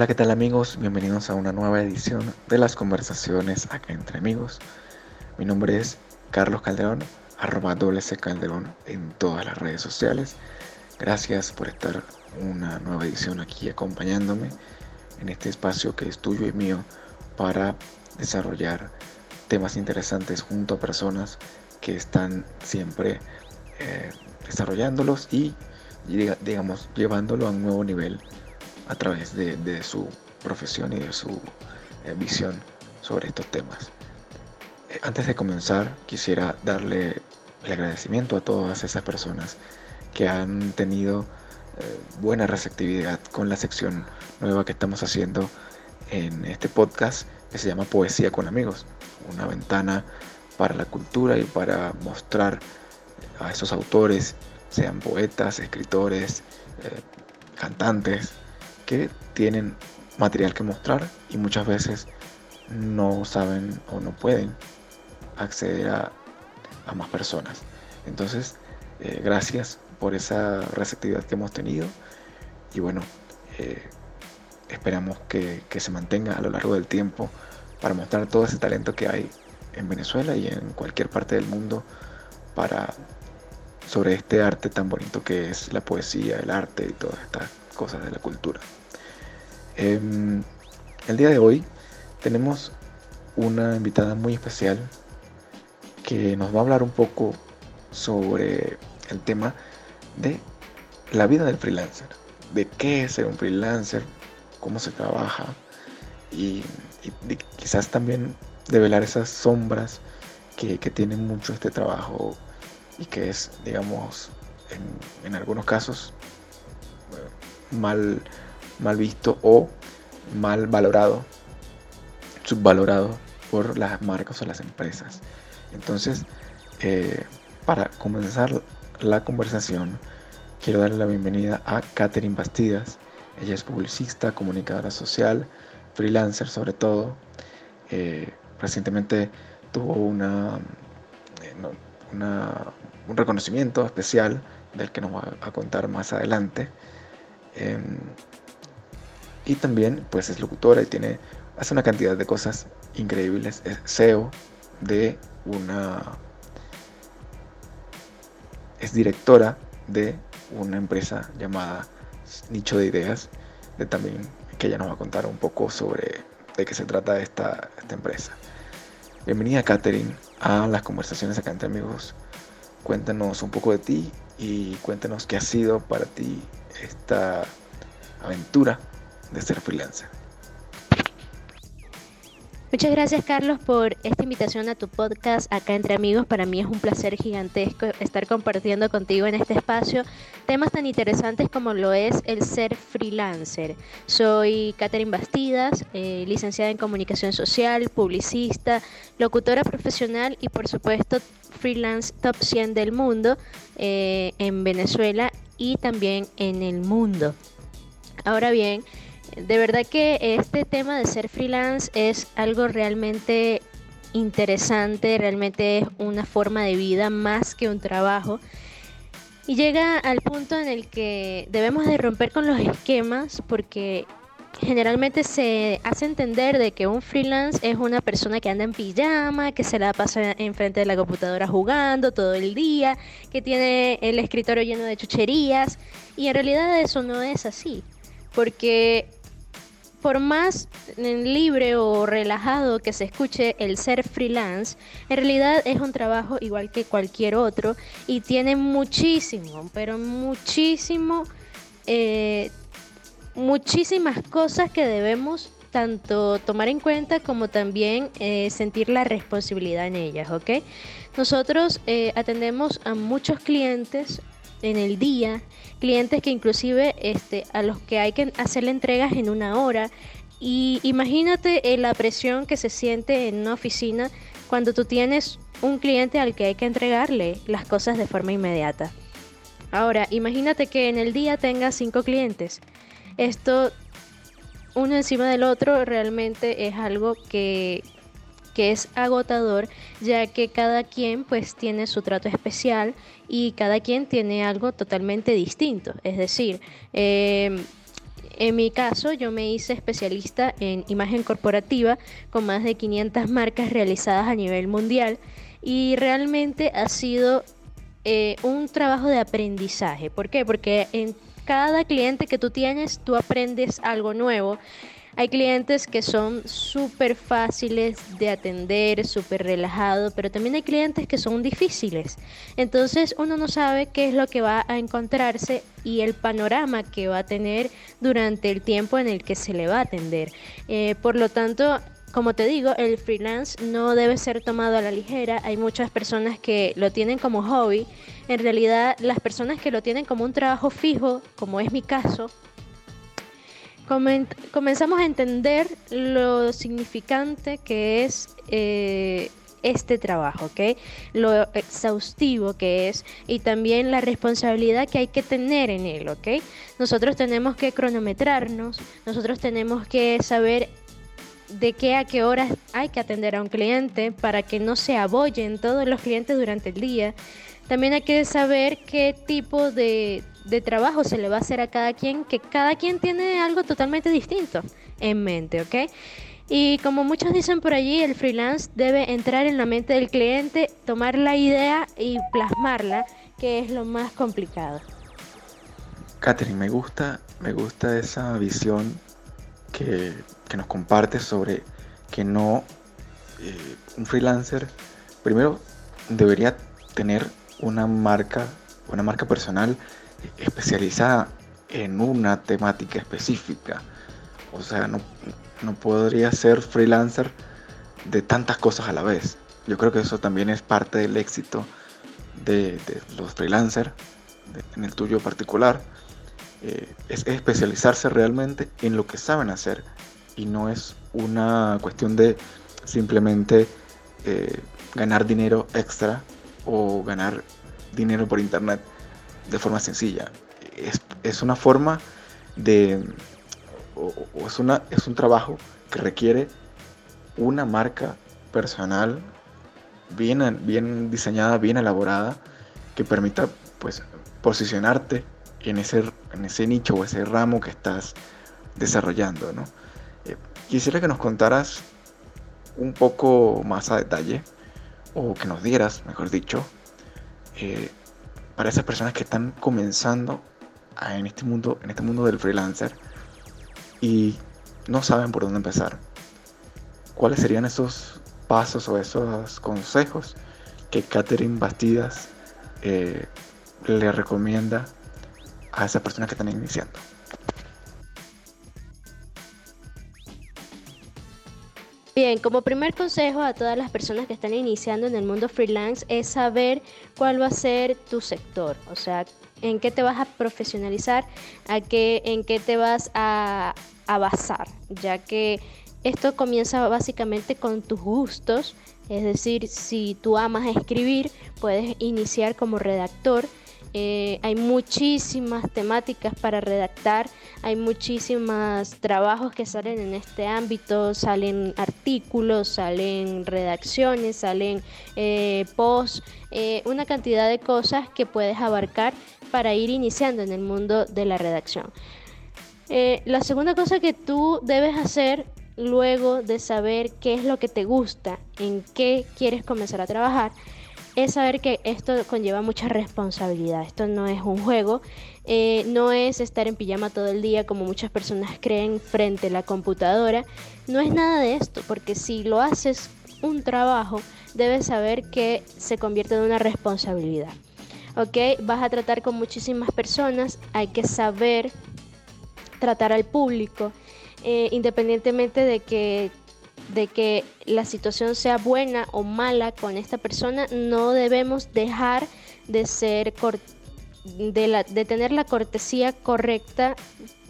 Hola, ¿qué tal amigos? Bienvenidos a una nueva edición de las conversaciones acá entre amigos. Mi nombre es Carlos Calderón, arroba WC Calderón en todas las redes sociales. Gracias por estar una nueva edición aquí acompañándome en este espacio que es tuyo y mío para desarrollar temas interesantes junto a personas que están siempre eh, desarrollándolos y, digamos, llevándolo a un nuevo nivel a través de, su profesión y de su eh, visión sobre estos temas. Eh, antes de comenzar, quisiera darle el agradecimiento a todas esas personas que han tenido eh, buena receptividad con la sección nueva que estamos haciendo en este podcast que se llama Poesía con amigos, una ventana para la cultura y para mostrar a esos autores, sean poetas, escritores, cantantes, que tienen material que mostrar y muchas veces no saben o no pueden acceder a, más personas. Entonces, eh, gracias por esa receptividad que hemos tenido y bueno, eh, esperamos que, que, se mantenga a lo largo del tiempo para mostrar todo ese talento que hay en Venezuela y en cualquier parte del mundo para sobre este arte tan bonito que es la poesía, el arte y todas estas cosas de la cultura. Em, el día de hoy tenemos una invitada muy especial que nos va a hablar un poco sobre el tema de la vida del freelancer, de qué es ser un freelancer, cómo se trabaja y, quizás también develar esas sombras que, que tiene mucho este trabajo y que es, digamos, en, en algunos casos mal mal visto o mal valorado, subvalorado por las marcas o las empresas. Entonces, eh, para comenzar la conversación, quiero darle la bienvenida a Catherine Bastidas. Ella es publicista, comunicadora social, freelancer sobre todo. Eh, recientemente tuvo una, eh, un reconocimiento especial del que nos va a contar más adelante. Em, y también pues es locutora y tiene, hace una cantidad de cosas increíbles. Es CEO de una... Es directora de una empresa llamada Nicho de Ideas, de también que ella nos va a contar un poco sobre de qué se trata esta, esta empresa. Bienvenida Katherine a las conversaciones acá entre amigos. Cuéntanos un poco de ti y cuéntanos qué ha sido para ti esta aventura de ser freelancer. Muchas gracias Carlos por esta invitación a tu podcast acá entre amigos. Para mí es un placer gigantesco estar compartiendo contigo en este espacio temas tan interesantes como lo es el ser freelancer. Soy Catherine Bastidas, eh, licenciada en comunicación social, publicista, locutora profesional y por supuesto freelance top 100 del mundo eh, en Venezuela y también en el mundo. Ahora bien, de verdad que este tema de ser freelance es algo realmente interesante, realmente es una forma de vida más que un trabajo. Y llega al punto en el que debemos de romper con los esquemas porque generalmente se hace entender de que un freelance es una persona que anda en pijama, que se la pasa enfrente de la computadora jugando todo el día, que tiene el escritorio lleno de chucherías. Y en realidad eso no es así. Porque por más libre o relajado que se escuche el ser freelance, en realidad es un trabajo igual que cualquier otro y tiene muchísimo, pero muchísimo, eh, muchísimas cosas que debemos tanto tomar en cuenta como también eh, sentir la responsabilidad en ellas, ¿ok? Nosotros eh, atendemos a muchos clientes en el día, clientes que inclusive este, a los que hay que hacerle entregas en una hora. Y imagínate eh, la presión que se siente en una oficina cuando tú tienes un cliente al que hay que entregarle las cosas de forma inmediata. Ahora, imagínate que en el día tengas cinco clientes. Esto, uno encima del otro, realmente es algo que que es agotador ya que cada quien pues tiene su trato especial y cada quien tiene algo totalmente distinto. Es decir, em, en mi caso, yo me hice especialista en imagen corporativa con más de 500 marcas realizadas a nivel mundial y realmente ha sido eh, un trabajo de aprendizaje. ¿Por qué? Porque en cada cliente que tú tienes, tú aprendes algo nuevo hay clientes que son súper fáciles de atender, súper relajados, pero también hay clientes que son difíciles. Entonces uno no sabe qué es lo que va a encontrarse y el panorama que va a tener durante el tiempo en el que se le va a atender. Eh, por lo tanto, como te digo, el freelance no debe ser tomado a la ligera. Hay muchas personas que lo tienen como hobby. En realidad, las personas que lo tienen como un trabajo fijo, como es mi caso, comenzamos a entender lo significante que es eh, este trabajo, ¿ok? Lo exhaustivo que es y también la responsabilidad que hay que tener en él, ¿ok? Nosotros tenemos que cronometrarnos, nosotros tenemos que saber de qué a qué horas hay que atender a un cliente para que no se abollen todos los clientes durante el día. También hay que saber qué tipo de, de trabajo se le va a hacer a cada quien, que cada quien tiene algo totalmente distinto en mente, ¿ok? Y como muchos dicen por allí, el freelance debe entrar en la mente del cliente, tomar la idea y plasmarla, que es lo más complicado. Catherine, me gusta, me gusta esa visión que, nos comparte sobre que no, eh, un freelancer, primero debería tener una marca, una marca personal especializada en una temática específica. O sea, no, podría ser freelancer de tantas cosas a la vez. Yo creo que eso también es parte del éxito de, los freelancers, en el tuyo particular. Eh, es especializarse realmente en lo que saben hacer y no es una cuestión de simplemente eh, ganar dinero extra o ganar dinero por internet de forma sencilla. Es, una forma de, o, es, una, es un trabajo que requiere una marca personal bien, bien diseñada, bien elaborada, que permita pues posicionarte en ese, en ese nicho o ese ramo que estás desarrollando. ¿no? Eh, quisiera que nos contaras un poco más a detalle, o que nos dieras, mejor dicho, eh, para esas personas que están comenzando en este mundo, en este mundo del freelancer y no saben por dónde empezar. ¿Cuáles serían esos pasos o esos consejos que Catherine Bastidas eh, le recomienda a esas personas que están iniciando? Bien, como primer consejo a todas las personas que están iniciando en el mundo freelance es saber cuál va a ser tu sector, o sea, en qué te vas a profesionalizar, a qué, en qué te vas a, a basar, ya que esto comienza básicamente con tus gustos, es decir, si tú amas escribir, puedes iniciar como redactor eh, hay muchísimas temáticas para redactar, hay muchísimos trabajos que salen en este ámbito, salen artículos, salen redacciones, salen eh, posts, eh, una cantidad de cosas que puedes abarcar para ir iniciando en el mundo de la redacción. la segunda cosa que tú debes hacer luego de saber qué es lo que te gusta, en qué quieres comenzar a trabajar, es saber que esto conlleva mucha responsabilidad. Esto no es un juego, eh, no es estar en pijama todo el día como muchas personas creen frente a la computadora. No es nada de esto, porque si lo haces un trabajo, debes saber que se convierte en una responsabilidad. ¿Ok? Vas a tratar con muchísimas personas, hay que saber tratar al público, eh, independientemente de que de que la situación sea buena o mala con esta persona, no debemos dejar de ser de, la, de tener la cortesía correcta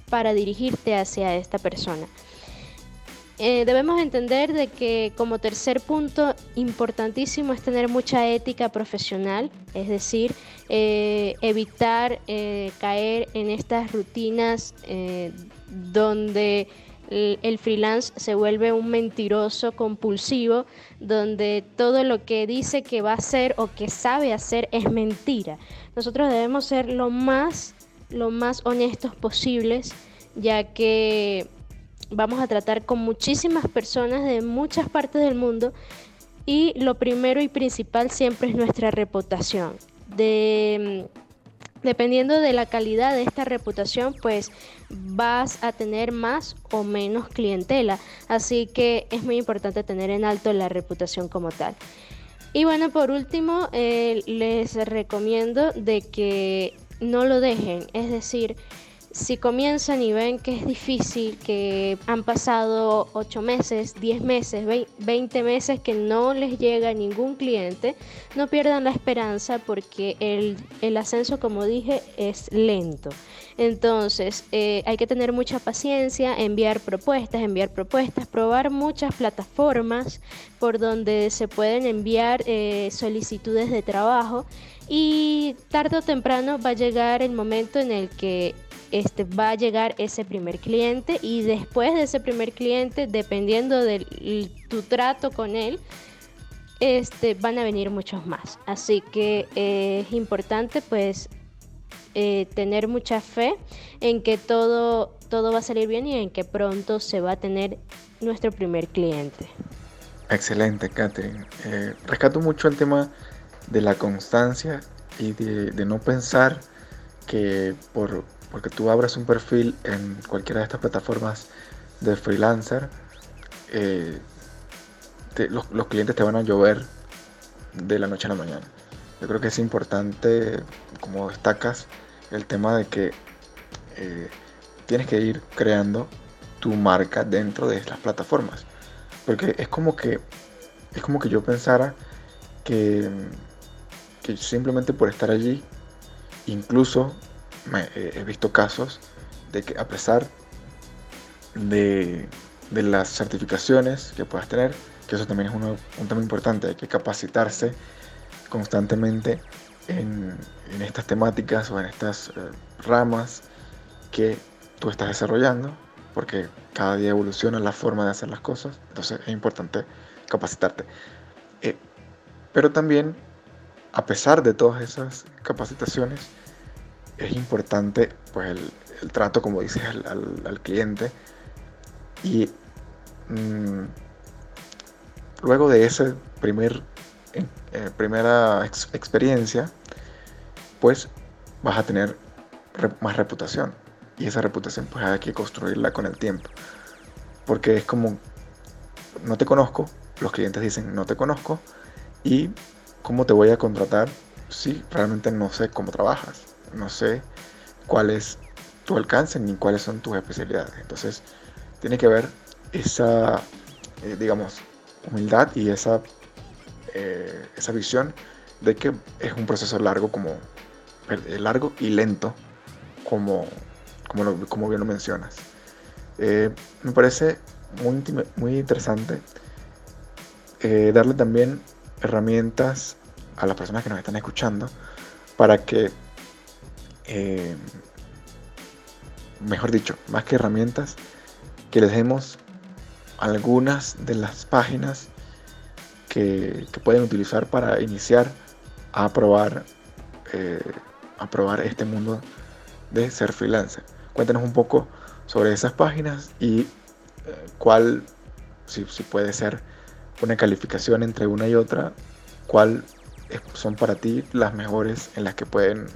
para dirigirte hacia esta persona. Eh, debemos entender de que como tercer punto importantísimo es tener mucha ética profesional, es decir, eh, evitar eh, caer en estas rutinas donde el freelance se vuelve un mentiroso compulsivo donde todo lo que dice que va a hacer o que sabe hacer es mentira. Nosotros debemos ser lo más, lo más honestos posibles ya que vamos a tratar con muchísimas personas de muchas partes del mundo y lo primero y principal siempre es nuestra reputación. De, dependiendo de la calidad de esta reputación, pues vas a tener más o menos clientela. Así que es muy importante tener en alto la reputación como tal. Y bueno, por último, eh, les recomiendo de que no lo dejen, es decir, si comienzan y ven que es difícil, que han pasado 8 meses, 10 meses, 20 meses que no les llega ningún cliente, no pierdan la esperanza porque el, ascenso, como dije, es lento. Entonces, eh, hay que tener mucha paciencia, enviar propuestas, enviar propuestas, probar muchas plataformas por donde se pueden enviar eh, solicitudes de trabajo y tarde o temprano va a llegar el momento en el que este, va a llegar ese primer cliente y después de ese primer cliente, dependiendo de tu trato con él, este, van a venir muchos más. Así que eh, es importante pues eh, tener mucha fe en que todo, todo va a salir bien y en que pronto se va a tener nuestro primer cliente. Excelente, Catherine. Eh, rescato mucho el tema de la constancia y de no pensar que por porque tú abras un perfil en cualquiera de estas plataformas de freelancer, eh, los, clientes te van a llover de la noche a la mañana. Yo creo que es importante, como destacas, el tema de que eh, tienes que ir creando tu marca dentro de las plataformas. Porque es como que, es como que yo pensara que, que simplemente por estar allí, incluso he visto casos de que a pesar de, las certificaciones que puedas tener, que eso también es un tema importante, hay que capacitarse constantemente en, estas temáticas o en estas eh, ramas que tú estás desarrollando, porque cada día evoluciona la forma de hacer las cosas, entonces es importante capacitarte. Eh, pero también, a pesar de todas esas capacitaciones, es importante pues el, trato, como dices, al, cliente. Y mm, luego de esa primer, eh, primera experiencia, pues vas a tener más reputación. Y esa reputación pues hay que construirla con el tiempo. Porque es como, no te conozco, los clientes dicen no te conozco y cómo te voy a contratar si realmente no sé cómo trabajas no sé cuál es tu alcance ni cuáles son tus especialidades. Entonces, tiene que ver esa, eh, digamos, humildad y esa, eh, esa visión de que es un proceso largo como eh, largo y lento como, como, como bien lo mencionas. me parece muy, muy interesante darle también herramientas a las personas que nos están escuchando para que eh, mejor dicho, más que herramientas, que les demos algunas de las páginas que, pueden utilizar para iniciar a probar, eh, a probar este mundo de ser freelancer. Cuéntanos un poco sobre esas páginas y eh, cuál, si, si, puede ser una calificación entre una y otra, cuál son para ti las mejores en las que pueden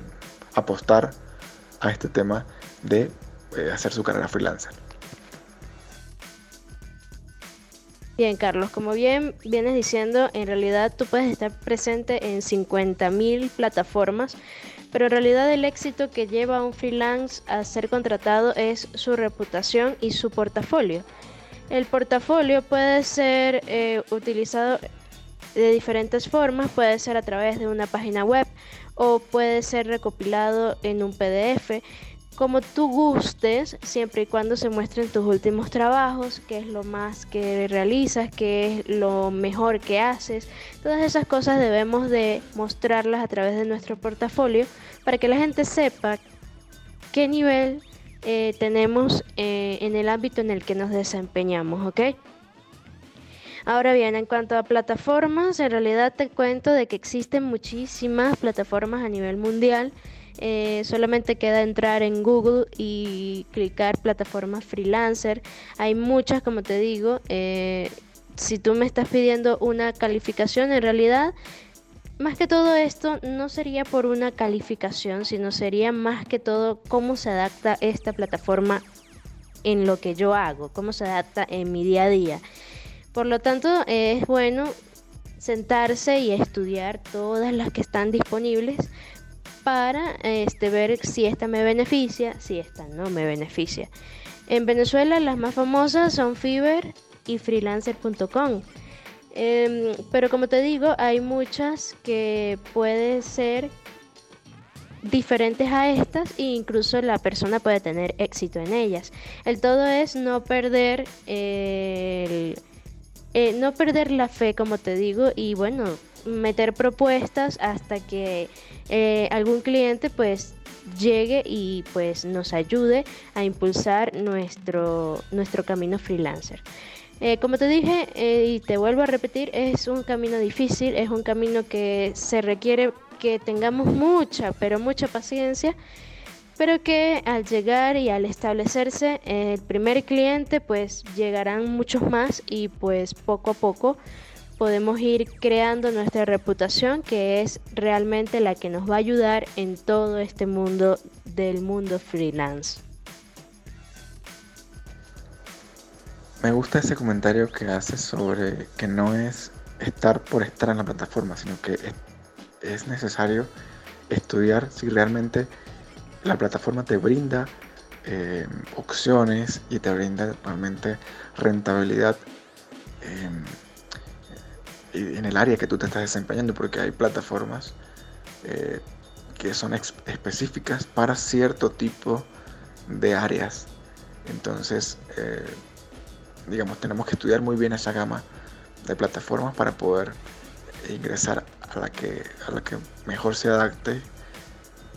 apostar a este tema de eh, hacer su carrera freelancer. Bien, Carlos, como bien vienes diciendo, en realidad tú puedes estar presente en 50.000 plataformas, pero en realidad el éxito que lleva a un freelance a ser contratado es su reputación y su portafolio. El portafolio puede ser eh, utilizado de diferentes formas, puede ser a través de una página web o puede ser recopilado en un PDF, como tú gustes, siempre y cuando se muestren tus últimos trabajos, qué es lo más que realizas, qué es lo mejor que haces. Todas esas cosas debemos de mostrarlas a través de nuestro portafolio para que la gente sepa qué nivel eh, tenemos eh, en el ámbito en el que nos desempeñamos, ¿ok? Ahora bien, en cuanto a plataformas, en realidad te cuento de que existen muchísimas plataformas a nivel mundial Eh, solamente queda entrar en Google y clicar plataforma freelancer. Hay muchas, como te digo. Eh, si tú me estás pidiendo una calificación, en realidad más que todo esto no sería por una calificación, sino sería más que todo cómo se adapta esta plataforma en lo que yo hago, cómo se adapta en mi día a día. Por lo tanto, es bueno sentarse y estudiar todas las que están disponibles para este, ver si esta me beneficia, si esta no me beneficia. En Venezuela las más famosas son Fiverr y freelancer.com. Em, pero como te digo, hay muchas que pueden ser diferentes a estas e incluso la persona puede tener éxito en ellas. El todo es no perder eh, no perder la fe, como te digo, y bueno, meter propuestas hasta que eh, algún cliente pues llegue y pues nos ayude a impulsar nuestro, nuestro camino freelancer. Eh, como te dije y te vuelvo a repetir, es un camino difícil, es un camino que se requiere que tengamos mucha, pero mucha paciencia, pero que al llegar y al establecerse el primer cliente, pues llegarán muchos más y pues poco a poco podemos ir creando nuestra reputación, que es realmente la que nos va a ayudar en todo este mundo del mundo freelance. Me gusta ese comentario que haces sobre que no es estar por estar en la plataforma, sino que es necesario estudiar si realmente la plataforma te brinda eh, opciones y te brinda realmente rentabilidad en el área que tú te estás desempeñando, porque hay plataformas eh, que son específicas para cierto tipo de áreas. Entonces, eh, digamos, tenemos que estudiar muy bien esa gama de plataformas para poder ingresar a la que, a la que mejor se adapte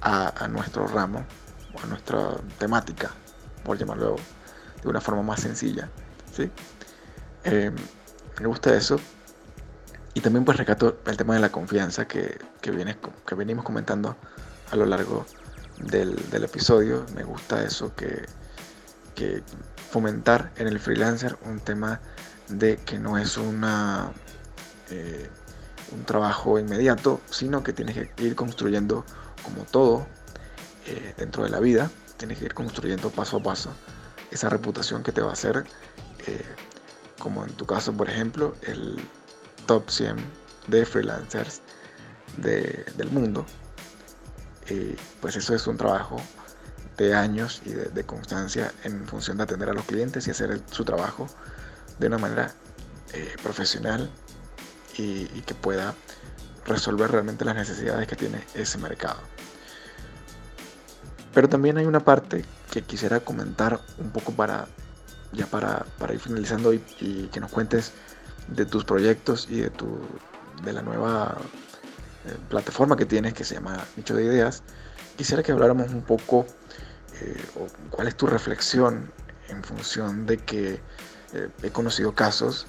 a, nuestro ramo o a nuestra temática, por llamarlo de una forma más sencilla. ¿sí? Eh, me gusta eso. Y también pues recato el tema de la confianza que, que, que venimos comentando a lo largo del, del episodio. Me gusta eso que, que fomentar en el freelancer un tema de que no es una, eh, un trabajo inmediato, sino que tienes que ir construyendo como todo eh, dentro de la vida, tienes que ir construyendo paso a paso esa reputación que te va a hacer, eh, como en tu caso, por ejemplo, el top 100 de freelancers del mundo. pues eso es un trabajo de años y de, constancia en función de atender a los clientes y hacer su trabajo de una manera eh, profesional y, que pueda resolver realmente las necesidades que tiene ese mercado. Pero también hay una parte que quisiera comentar un poco para ya para, ir finalizando y, que nos cuentes de tus proyectos y de tu de la nueva eh, plataforma que tienes que se llama Nicho de Ideas. Quisiera que habláramos un poco eh, cuál es tu reflexión en función de que eh, he conocido casos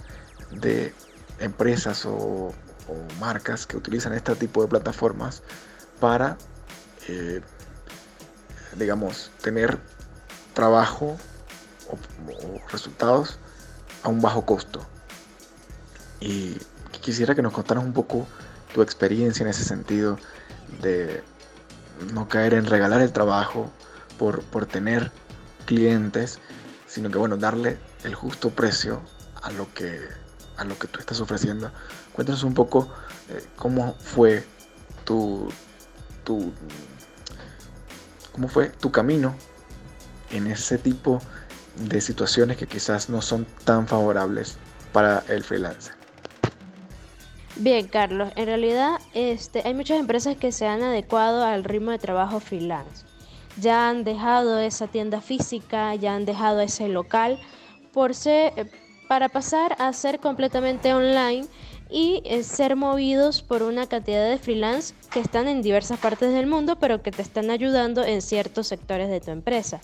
de empresas o, marcas que utilizan este tipo de plataformas para, eh, digamos, tener trabajo o, resultados a un bajo costo. Y quisiera que nos contaras un poco tu experiencia en ese sentido de no caer en regalar el trabajo por, por tener clientes, sino que bueno, darle el justo precio a lo que, a lo que tú estás ofreciendo. Cuéntanos un poco eh, cómo fue tu, tu, cómo fue tu camino en ese tipo de situaciones que quizás no son tan favorables para el freelancer. Bien, Carlos, en realidad este, hay muchas empresas que se han adecuado al ritmo de trabajo freelance ya han dejado esa tienda física, ya han dejado ese local por ser, eh, para pasar a ser completamente online y eh, ser movidos por una cantidad de freelance que están en diversas partes del mundo, pero que te están ayudando en ciertos sectores de tu empresa.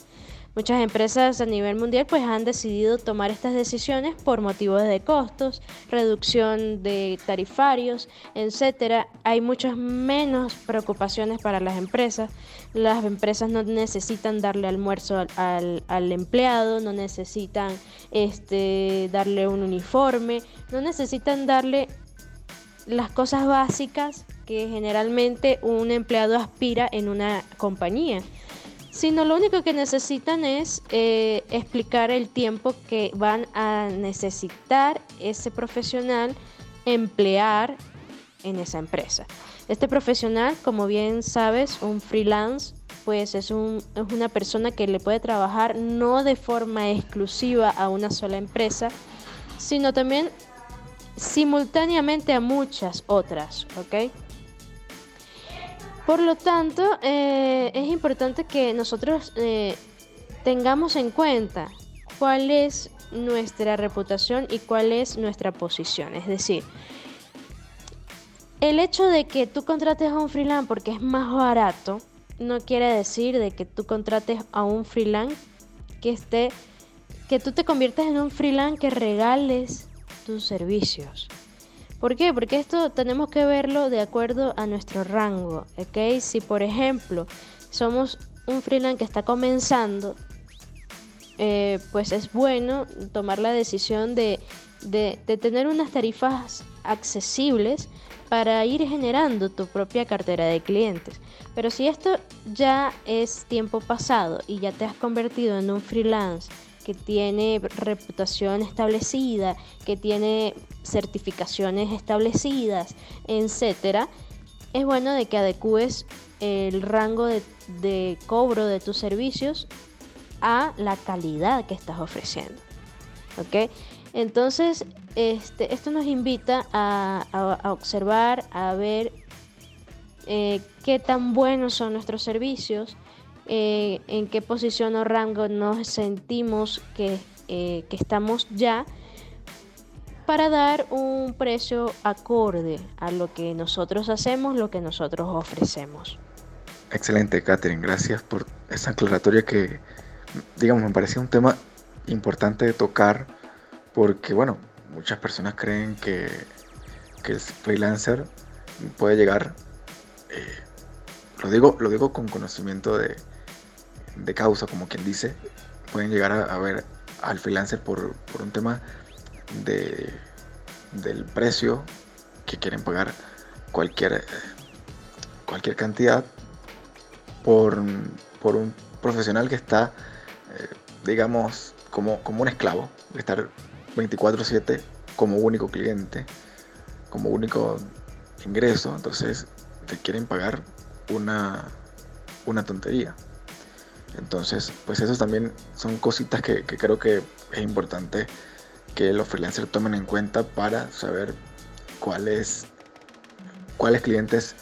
Muchas empresas a nivel mundial pues han decidido tomar estas decisiones por motivos de costos, reducción de tarifarios, etcétera. Hay muchas menos preocupaciones para las empresas. Las empresas no necesitan darle almuerzo al, empleado, no necesitan este, darle un uniforme, no necesitan darle las cosas básicas que generalmente un empleado aspira en una compañía sino lo único que necesitan es eh, explicar el tiempo que van a necesitar ese profesional emplear en esa empresa. Este profesional, como bien sabes, un freelance, pues es, un, es una persona que le puede trabajar no de forma exclusiva a una sola empresa, sino también simultáneamente a muchas otras, ¿ok? Por lo tanto, eh, es importante que nosotros eh, tengamos en cuenta cuál es nuestra reputación y cuál es nuestra posición. Es decir, el hecho de que tú contrates a un freelance porque es más barato, no quiere decir de que tú contrates a un freelance que esté, que tú te conviertas en un freelance que regales tus servicios. ¿Por qué? Porque esto tenemos que verlo de acuerdo a nuestro rango, ¿ok? Si por ejemplo somos un freelance que está comenzando, eh, pues es bueno tomar la decisión de, de, tener unas tarifas accesibles para ir generando tu propia cartera de clientes. Pero si esto ya es tiempo pasado y ya te has convertido en un freelance que tiene reputación establecida, que tiene certificaciones establecidas, etcétera, es bueno de que adecues el rango de, cobro de tus servicios a la calidad que estás ofreciendo. ¿Ok? Entonces, este, esto nos invita a, observar, a ver eh, qué tan buenos son nuestros servicios, eh, en qué posición o rango nos sentimos que, eh, que estamos ya para dar un precio acorde a lo que nosotros hacemos, lo que nosotros ofrecemos. Excelente, Catherine. Gracias por esa aclaratoria que, digamos, me parecía un tema importante de tocar porque, bueno, muchas personas creen que, que el freelancer puede llegar, eh, lo, digo, lo digo con conocimiento de, de causa, como quien dice, pueden llegar a, ver al freelancer por, un tema de, del precio que quieren pagar cualquier, cualquier cantidad por, por un profesional que está, eh, digamos, como, como un esclavo, de estar 24/7 como único cliente, como único ingreso, entonces te quieren pagar una, una tontería. Entonces, pues esos también son cositas que, creo que es importante que los freelancers tomen en cuenta para saber cuáles, cuáles clientes,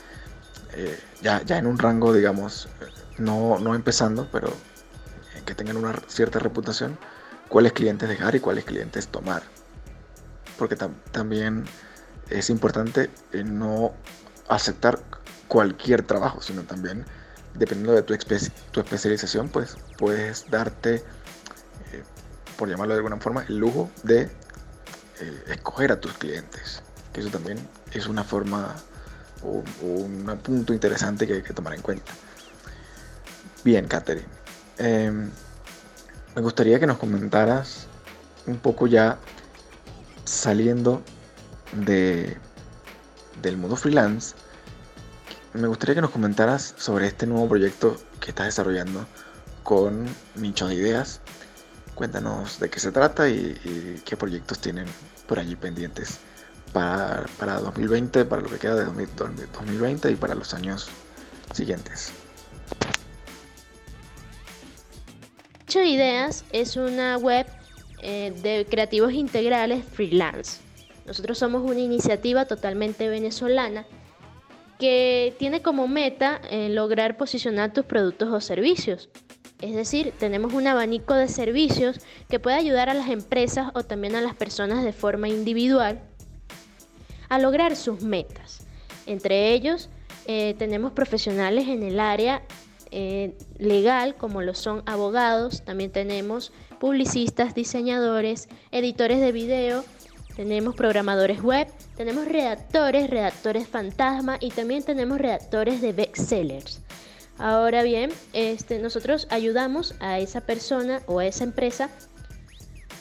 eh, ya, ya en un rango, digamos, no, no empezando, pero que tengan una cierta reputación, cuáles clientes dejar y cuáles clientes tomar. Porque también es importante eh, no aceptar cualquier trabajo, sino también dependiendo de tu, tu especialización, pues puedes darte, eh, por llamarlo de alguna forma, el lujo de eh, escoger a tus clientes. Que eso también es una forma o, un punto interesante que hay que tomar en cuenta. Bien, Katherine. Em, me gustaría que nos comentaras un poco ya saliendo de, del mundo freelance me gustaría que nos comentaras sobre este nuevo proyecto que estás desarrollando con Nicho de Ideas. Cuéntanos de qué se trata y, qué proyectos tienen por allí pendientes para, para, 2020, para lo que queda de 2020 y para los años siguientes. Nicho de Ideas es una web eh, de creativos integrales freelance. Nosotros somos una iniciativa totalmente venezolana que tiene como meta eh, lograr posicionar tus productos o servicios. Es decir, tenemos un abanico de servicios que puede ayudar a las empresas o también a las personas de forma individual a lograr sus metas. Entre ellos, eh, tenemos profesionales en el área eh, legal, como lo son abogados, también tenemos publicistas, diseñadores, editores de video, tenemos programadores web, tenemos redactores, redactores fantasma y también tenemos redactores de bestsellers. Ahora bien, este, nosotros ayudamos a esa persona o a esa empresa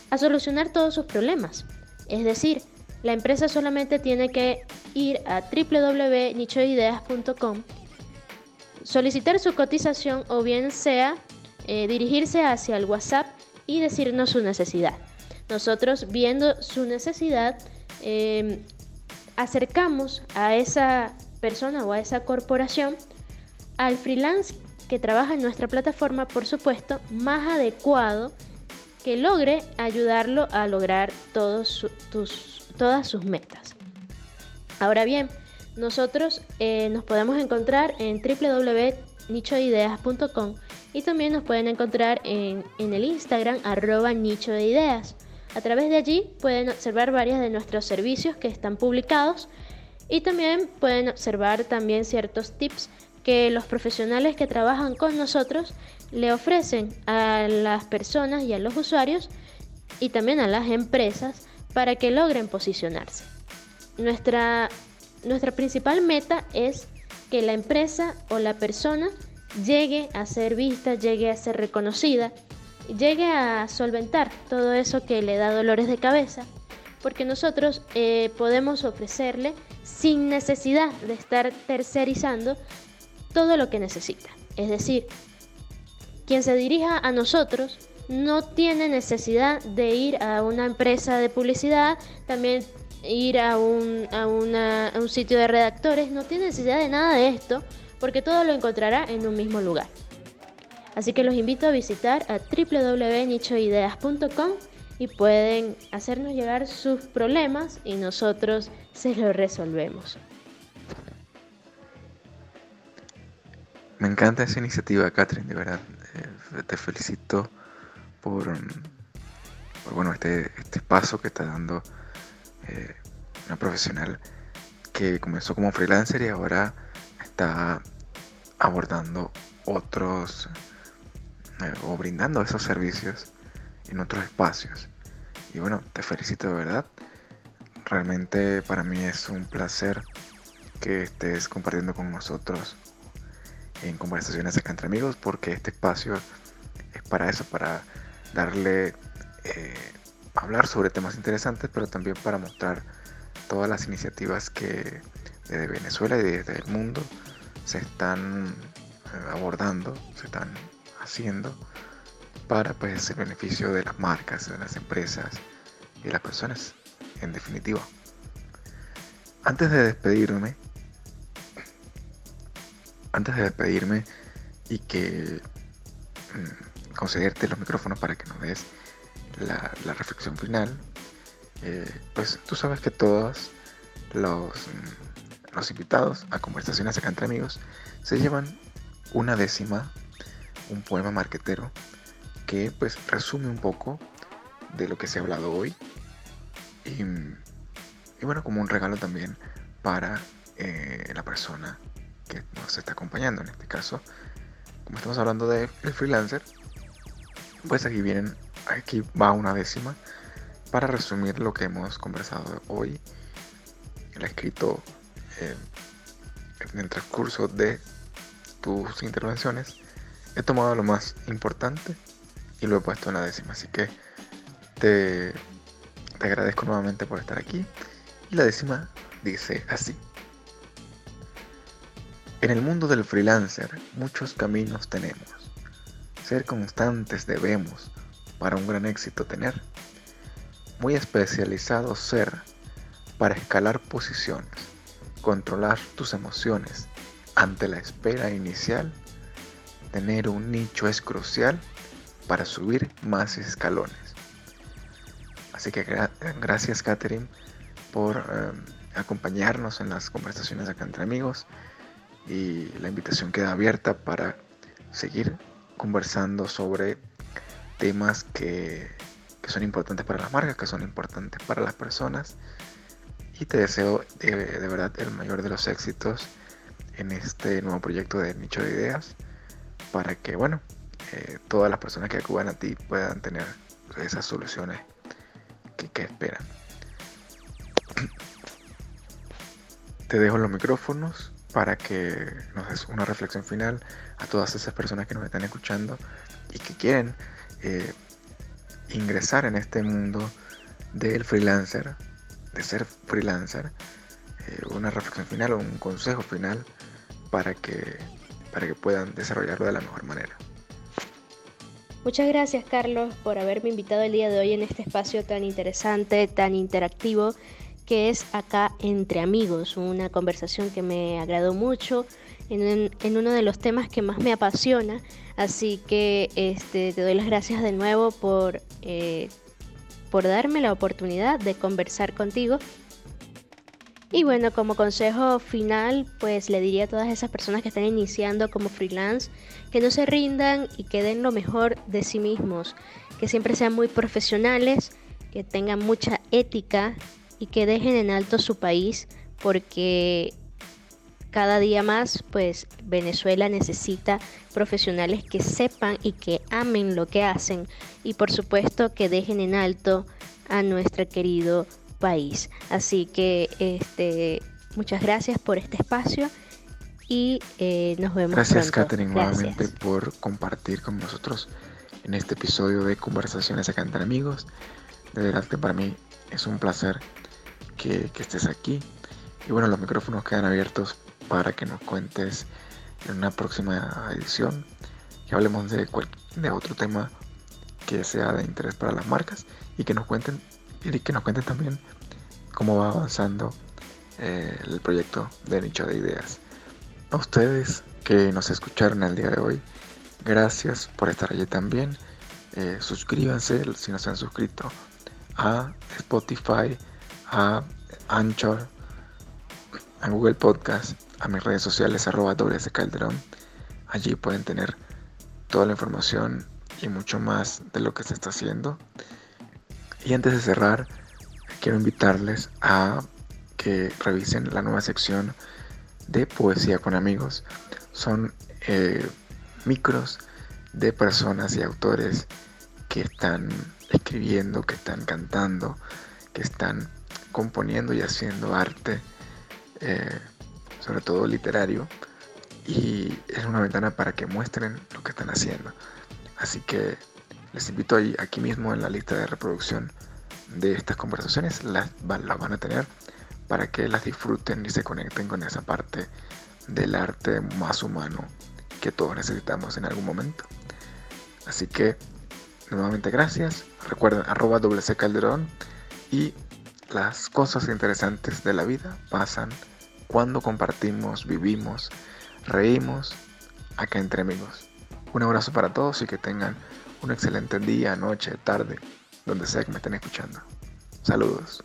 a solucionar todos sus problemas. Es decir, la empresa solamente tiene que ir a www.nichoideas.com solicitar su cotización o bien sea eh, dirigirse hacia el WhatsApp y decirnos su necesidad. Nosotros viendo su necesidad em, acercamos a esa persona o a esa corporación al freelance que trabaja en nuestra plataforma, por supuesto, más adecuado que logre ayudarlo a lograr todos todas sus metas. Ahora bien, nosotros eh, nos podemos encontrar en www.nichoideas.com y también nos pueden encontrar en, en, el Instagram arroba nicho de ideas. A través de allí pueden observar varios de nuestros servicios que están publicados y también pueden observar también ciertos tips que los profesionales que trabajan con nosotros le ofrecen a las personas y a los usuarios y también a las empresas para que logren posicionarse. Nuestra nuestra principal meta es que la empresa o la persona llegue a ser vista, llegue a ser reconocida, llegue a solventar todo eso que le da dolores de cabeza, porque nosotros eh, podemos ofrecerle sin necesidad de estar tercerizando todo lo que necesita. Es decir, quien se dirija a nosotros no tiene necesidad de ir a una empresa de publicidad, también ir a un, a, un sitio de redactores, no tiene necesidad de nada de esto, porque todo lo encontrará en un mismo lugar. Así que los invito a visitar a www.nichoideas.com y pueden hacernos llegar sus problemas y nosotros se los resolvemos. Me encanta esa iniciativa, Catherine, de verdad. Eh, te felicito por, bueno, este, este paso que está dando eh, una profesional que comenzó como freelancer y ahora está abordando otros o brindando esos servicios en otros espacios. Y bueno, te felicito de verdad. Realmente para mí es un placer que estés compartiendo con nosotros en conversaciones acá entre amigos porque este espacio es para eso, para darle eh, hablar sobre temas interesantes, pero también para mostrar todas las iniciativas que desde Venezuela y desde el mundo se están eh, abordando, se están haciendo para pues el beneficio de las marcas, de las empresas y las personas, en definitiva. Antes de despedirme, antes de despedirme y que mm, concederte los micrófonos para que nos des la, reflexión final, eh, pues tú sabes que todos los, mm, los invitados a conversaciones acá entre amigos se llevan una décima, un poema marquetero que pues resume un poco de lo que se ha hablado hoy y, bueno como un regalo también para eh, la persona que nos está acompañando en este caso como estamos hablando de el freelancer pues aquí vienen aquí va una décima para resumir lo que hemos conversado hoy. El escrito eh, en el transcurso de tus intervenciones. He tomado lo más importante y lo he puesto en la décima. Así que te, te agradezco nuevamente por estar aquí. Y la décima dice así. En el mundo del freelancer muchos caminos tenemos. Ser constantes debemos para un gran éxito tener. Muy especializado ser para escalar posiciones, controlar tus emociones ante la espera inicial. Tener un nicho es crucial para subir más escalones. Así que gracias Catherine por eh, acompañarnos en las conversaciones acá entre amigos y la invitación queda abierta para seguir conversando sobre temas que, son importantes para las marcas, que son importantes para las personas. Y te deseo de, verdad el mayor de los éxitos en este nuevo proyecto de nicho de ideas. Para que, bueno, eh, todas las personas que acudan a ti puedan tener esas soluciones que, esperan. Te dejo los micrófonos para que nos des una reflexión final a todas esas personas que nos están escuchando y que quieren eh, ingresar en este mundo del freelancer, de ser freelancer, eh, una reflexión final o un consejo final para que, para que puedan desarrollarlo de la mejor manera. Muchas gracias Carlos por haberme invitado el día de hoy en este espacio tan interesante, tan interactivo que es acá entre amigos, una conversación que me agradó mucho en, uno de los temas que más me apasiona, así que este, te doy las gracias de nuevo por, eh, por darme la oportunidad de conversar contigo. Y bueno, como consejo final, pues le diría a todas esas personas que están iniciando como freelance que no se rindan y que den lo mejor de sí mismos, que siempre sean muy profesionales, que tengan mucha ética y que dejen en alto su país porque cada día más pues Venezuela necesita profesionales que sepan y que amen lo que hacen y por supuesto que dejen en alto a nuestro querido país. Así que este muchas gracias por este espacio y eh, nos vemos. Gracias Catherine nuevamente por compartir con nosotros en este episodio de Conversaciones acá entre amigos. De verdad que para mí es un placer que, estés aquí. Y bueno, los micrófonos quedan abiertos para que nos cuentes en una próxima edición, que hablemos de, de otro tema que sea de interés para las marcas y que nos cuenten y que nos cuenten también cómo va avanzando eh, el proyecto de nicho de ideas. A ustedes que nos escucharon el día de hoy, gracias por estar allí también. Eh, suscríbanse si no se han suscrito a Spotify, a Anchor, a Google Podcast, a mis redes sociales arroba. Allí pueden tener toda la información y mucho más de lo que se está haciendo. Y antes de cerrar, quiero invitarles a que revisen la nueva sección de Poesía con Amigos. Son eh, micros de personas y autores que están escribiendo, que están cantando, que están componiendo y haciendo arte, eh, sobre todo literario, y es una ventana para que muestren lo que están haciendo. Así que les invito ahí, aquí mismo en la lista de reproducción de estas conversaciones, las, las van a tener para que las disfruten y se conecten con esa parte del arte más humano que todos necesitamos en algún momento. Así que, nuevamente gracias. Recuerden, arroba WC Calderón y las cosas interesantes de la vida pasan cuando compartimos, vivimos, reímos acá entre amigos. Un abrazo para todos y que tengan un excelente día, noche, tarde, donde sea que me estén escuchando. Saludos.